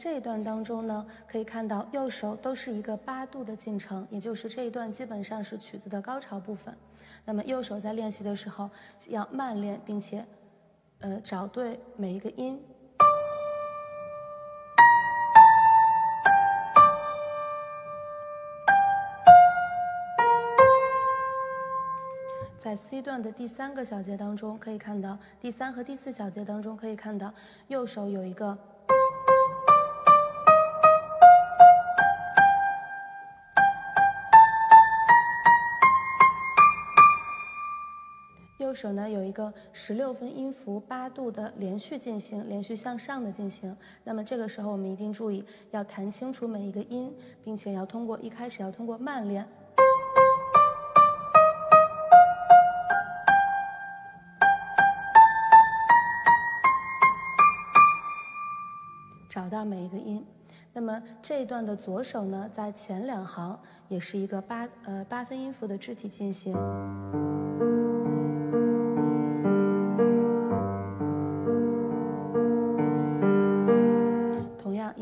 这一段当中呢，可以看到右手都是一个八度的进程，也就是这一段基本上是曲子的高潮部分。那么右手在练习的时候要慢练，并且呃找对每一个音。在 C 段的第三个小节当中，可以看到第三和第四小节当中可以看到右手有一个，右手呢有一个十六分音符八度的连续进行，连续向上的进行。那么这个时候我们一定注意要弹清楚每一个音，并且要通过一开始要通过慢练。找到每一个音，那么这一段的左手呢，在前两行也是一个八呃八分音符的肢体进行，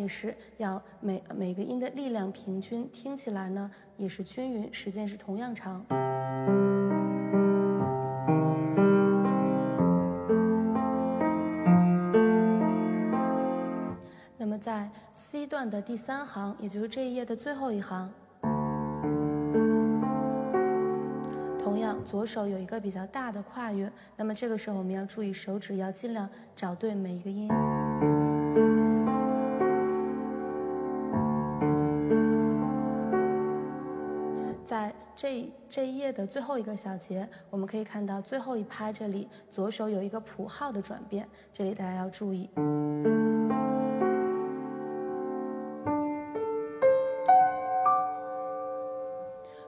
同样也是要每每个音的力量平均，听起来呢也是均匀，时间是同样长。那么在 C 段的第三行，也就是这一页的最后一行，同样左手有一个比较大的跨越，那么这个时候我们要注意手指要尽量找对每一个音。这这一页的最后一个小节，我们可以看到最后一拍这里左手有一个谱号的转变，这里大家要注意。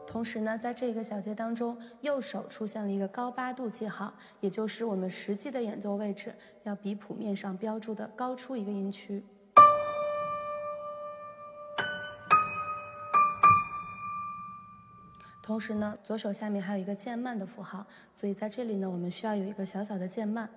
同时呢，在这个小节当中，右手出现了一个高八度记号，也就是我们实际的演奏位置要比谱面上标注的高出一个音区。同时呢，左手下面还有一个渐慢的符号，所以在这里呢，我们需要有一个小小的渐慢。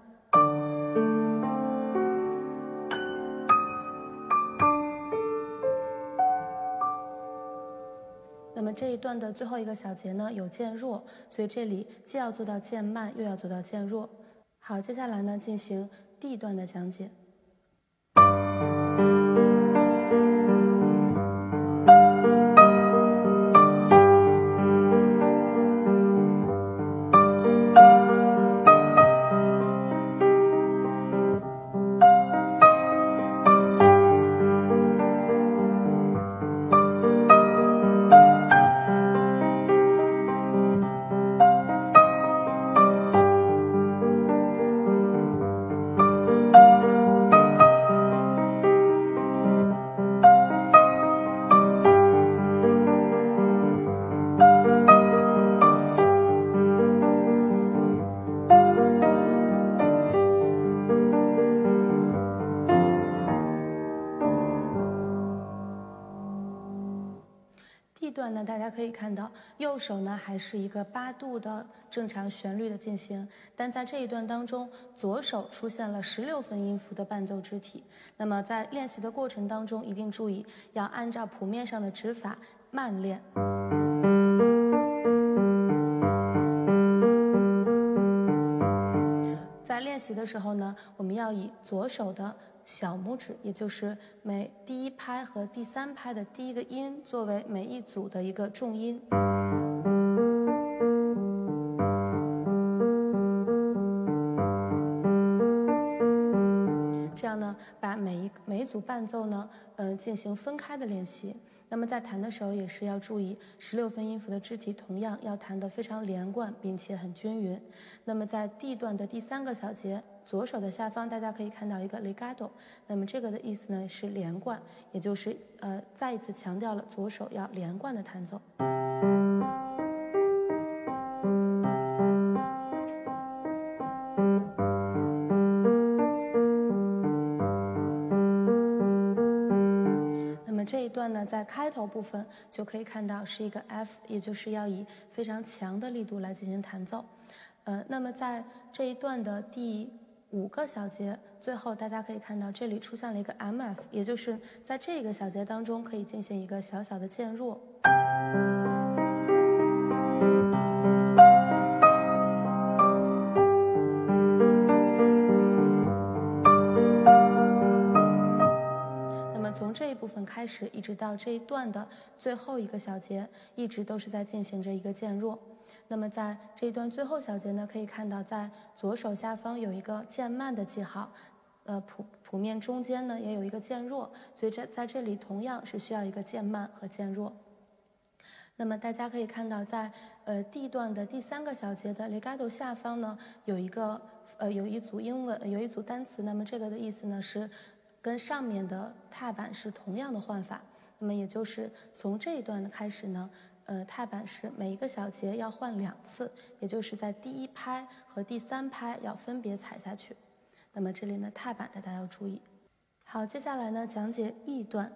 那么这一段的最后一个小节呢，有渐弱，所以这里既要做到渐慢，又要做到渐弱。好，接下来呢，进行 D 段的讲解。段呢，大家可以看到，右手呢还是一个八度的正常旋律的进行，但在这一段当中，左手出现了十六分音符的伴奏肢体。那么在练习的过程当中，一定注意要按照谱面上的指法慢练。在练习的时候呢，我们要以左手的。小拇指，也就是每第一拍和第三拍的第一个音，作为每一组的一个重音。这样呢，把每一每一组伴奏呢，嗯，进行分开的练习。那么在弹的时候，也是要注意十六分音符的肢体，同样要弹得非常连贯，并且很均匀。那么在 D 段的第三个小节。左手的下方，大家可以看到一个 legato，那么这个的意思呢是连贯，也就是呃再一次强调了左手要连贯的弹奏。段呢，在开头部分就可以看到是一个 F，也就是要以非常强的力度来进行弹奏。呃，那么在这一段的第五个小节，最后大家可以看到这里出现了一个 MF，也就是在这个小节当中可以进行一个小小的渐弱。开始，一直到这一段的最后一个小节，一直都是在进行着一个渐弱。那么在这一段最后小节呢，可以看到在左手下方有一个渐慢的记号，呃谱谱面中间呢也有一个渐弱，所以在在这里同样是需要一个渐慢和渐弱。那么大家可以看到，在呃 D 段的第三个小节的 legato 下方呢，有一个呃有一组英文有一组单词，那么这个的意思呢是跟上面的踏板是同样的换法，那么也就是从这一段的开始呢。呃，踏板是每一个小节要换两次，也就是在第一拍和第三拍要分别踩下去。那么这里呢，踏板大家要注意。好，接下来呢，讲解 E 段。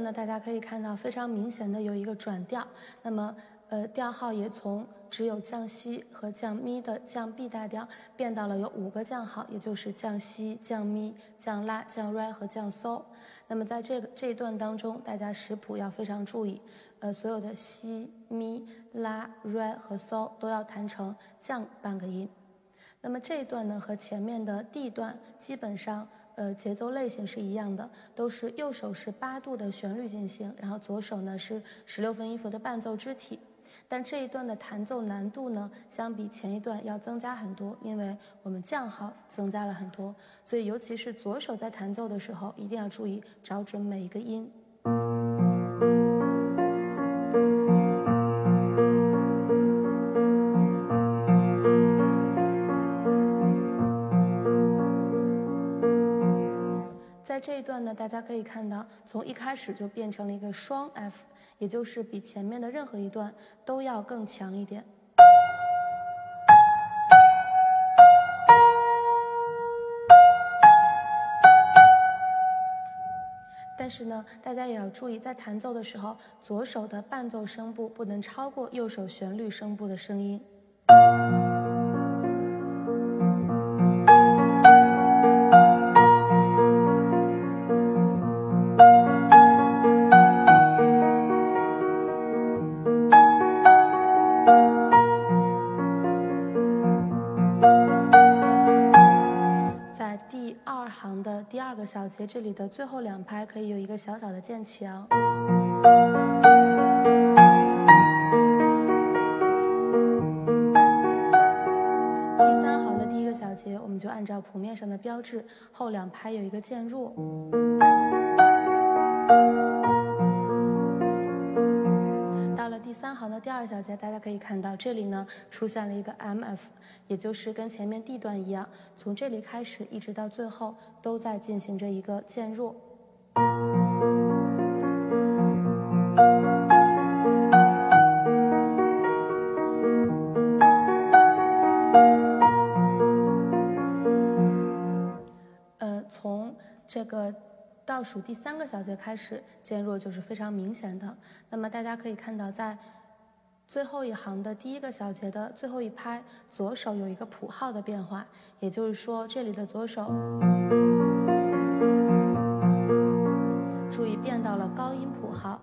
段呢，大家可以看到非常明显的有一个转调，那么呃调号也从只有降西和降咪的降 B 大调变到了有五个降号，也就是降西、降咪、降拉、降 re 和降嗦。那么在这个这一段当中，大家识谱要非常注意，呃所有的西、咪、拉、re 和嗦都要弹成降半个音。那么这一段呢和前面的 D 段基本上。呃，节奏类型是一样的，都是右手是八度的旋律进行，然后左手呢是十六分音符的伴奏肢体。但这一段的弹奏难度呢，相比前一段要增加很多，因为我们降号增加了很多，所以尤其是左手在弹奏的时候，一定要注意找准每一个音。这一段呢，大家可以看到，从一开始就变成了一个双 F，也就是比前面的任何一段都要更强一点。但是呢，大家也要注意，在弹奏的时候，左手的伴奏声部不能超过右手旋律声部的声音。小节这里的最后两拍可以有一个小小的渐强。第三行的第一个小节，我们就按照谱面上的标志，后两拍有一个渐弱。了第三行的第二小节，大家可以看到，这里呢出现了一个 MF，也就是跟前面 D 段一样，从这里开始一直到最后都在进行着一个渐弱。呃，从这个。倒数第三个小节开始，渐弱就是非常明显的。那么大家可以看到，在最后一行的第一个小节的最后一拍，左手有一个谱号的变化，也就是说，这里的左手注意变到了高音谱号。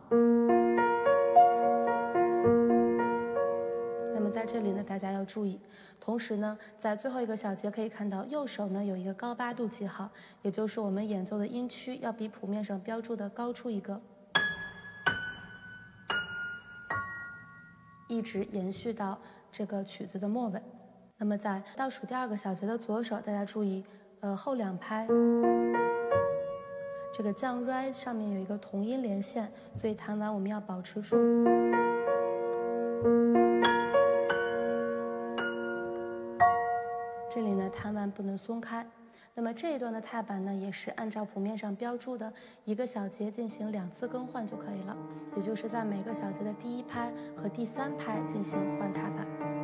那么在这里呢，大家要注意。同时呢，在最后一个小节可以看到，右手呢有一个高八度记号，也就是我们演奏的音区要比谱面上标注的高出一个。一直延续到这个曲子的末尾。那么在倒数第二个小节的左手，大家注意，呃，后两拍，这个降 re 上面有一个同音连线，所以弹完我们要保持住。这里呢，弹完不能松开。那么这一段的踏板呢，也是按照谱面上标注的一个小节进行两次更换就可以了，也就是在每个小节的第一拍和第三拍进行换踏板。